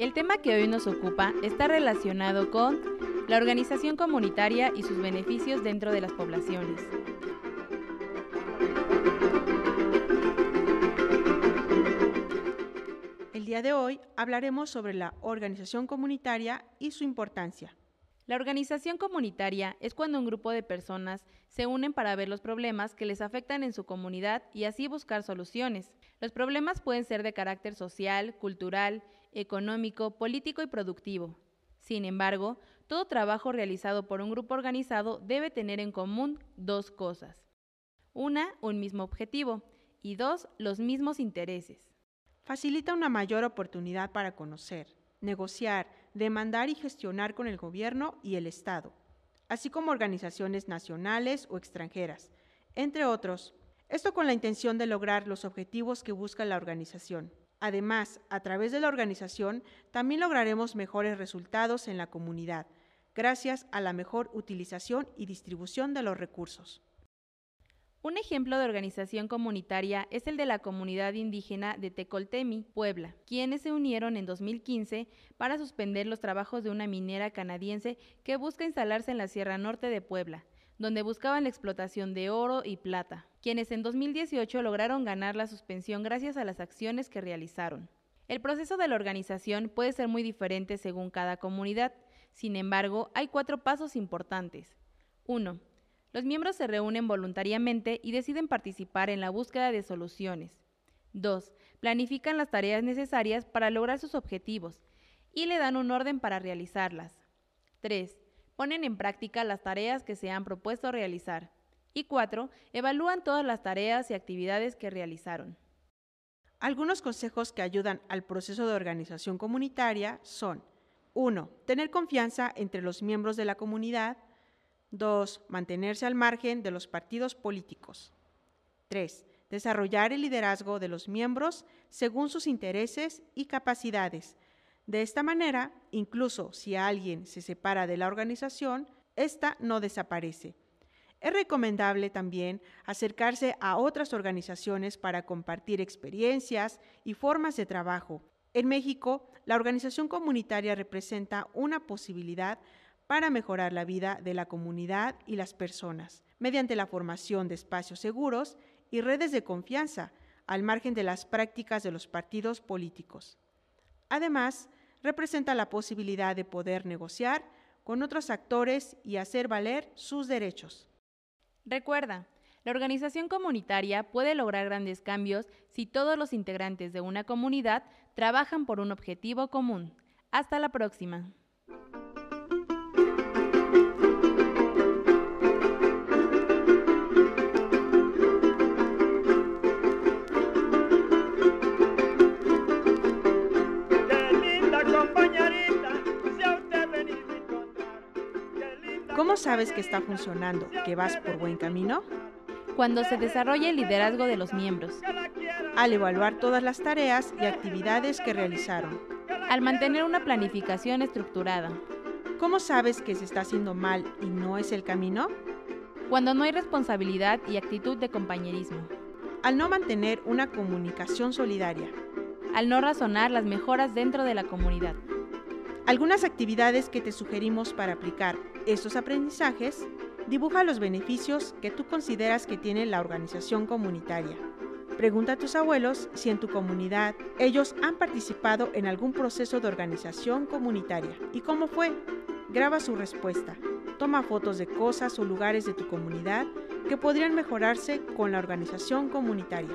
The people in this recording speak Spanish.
El tema que hoy nos ocupa está relacionado con la organización comunitaria y sus beneficios dentro de las poblaciones. El día de hoy hablaremos sobre la organización comunitaria y su importancia. La organización comunitaria es cuando un grupo de personas se unen para ver los problemas que les afectan en su comunidad y así buscar soluciones. Los problemas pueden ser de carácter social, cultural, económico, político y productivo. Sin embargo, todo trabajo realizado por un grupo organizado debe tener en común dos cosas. Una, un mismo objetivo y dos, los mismos intereses. Facilita una mayor oportunidad para conocer, negociar, demandar y gestionar con el gobierno y el Estado, así como organizaciones nacionales o extranjeras, entre otros. Esto con la intención de lograr los objetivos que busca la organización. Además, a través de la organización también lograremos mejores resultados en la comunidad, gracias a la mejor utilización y distribución de los recursos. Un ejemplo de organización comunitaria es el de la comunidad indígena de Tecoltemi, Puebla, quienes se unieron en 2015 para suspender los trabajos de una minera canadiense que busca instalarse en la Sierra Norte de Puebla, donde buscaban la explotación de oro y plata, quienes en 2018 lograron ganar la suspensión gracias a las acciones que realizaron. El proceso de la organización puede ser muy diferente según cada comunidad, sin embargo, hay cuatro pasos importantes. 1 los miembros se reúnen voluntariamente y deciden participar en la búsqueda de soluciones. 2. Planifican las tareas necesarias para lograr sus objetivos y le dan un orden para realizarlas. 3. Ponen en práctica las tareas que se han propuesto realizar. Y 4. Evalúan todas las tareas y actividades que realizaron. Algunos consejos que ayudan al proceso de organización comunitaria son 1. Tener confianza entre los miembros de la comunidad 2. Mantenerse al margen de los partidos políticos. 3. Desarrollar el liderazgo de los miembros según sus intereses y capacidades. De esta manera, incluso si alguien se separa de la organización, ésta no desaparece. Es recomendable también acercarse a otras organizaciones para compartir experiencias y formas de trabajo. En México, la organización comunitaria representa una posibilidad para mejorar la vida de la comunidad y las personas, mediante la formación de espacios seguros y redes de confianza, al margen de las prácticas de los partidos políticos. Además, representa la posibilidad de poder negociar con otros actores y hacer valer sus derechos. Recuerda, la organización comunitaria puede lograr grandes cambios si todos los integrantes de una comunidad trabajan por un objetivo común. Hasta la próxima. ¿Cómo sabes que está funcionando, que vas por buen camino? Cuando se desarrolla el liderazgo de los miembros. Al evaluar todas las tareas y actividades que realizaron. Al mantener una planificación estructurada. ¿Cómo sabes que se está haciendo mal y no es el camino? Cuando no hay responsabilidad y actitud de compañerismo. Al no mantener una comunicación solidaria. Al no razonar las mejoras dentro de la comunidad. Algunas actividades que te sugerimos para aplicar estos aprendizajes, dibuja los beneficios que tú consideras que tiene la organización comunitaria. Pregunta a tus abuelos si en tu comunidad ellos han participado en algún proceso de organización comunitaria y cómo fue. Graba su respuesta. Toma fotos de cosas o lugares de tu comunidad que podrían mejorarse con la organización comunitaria.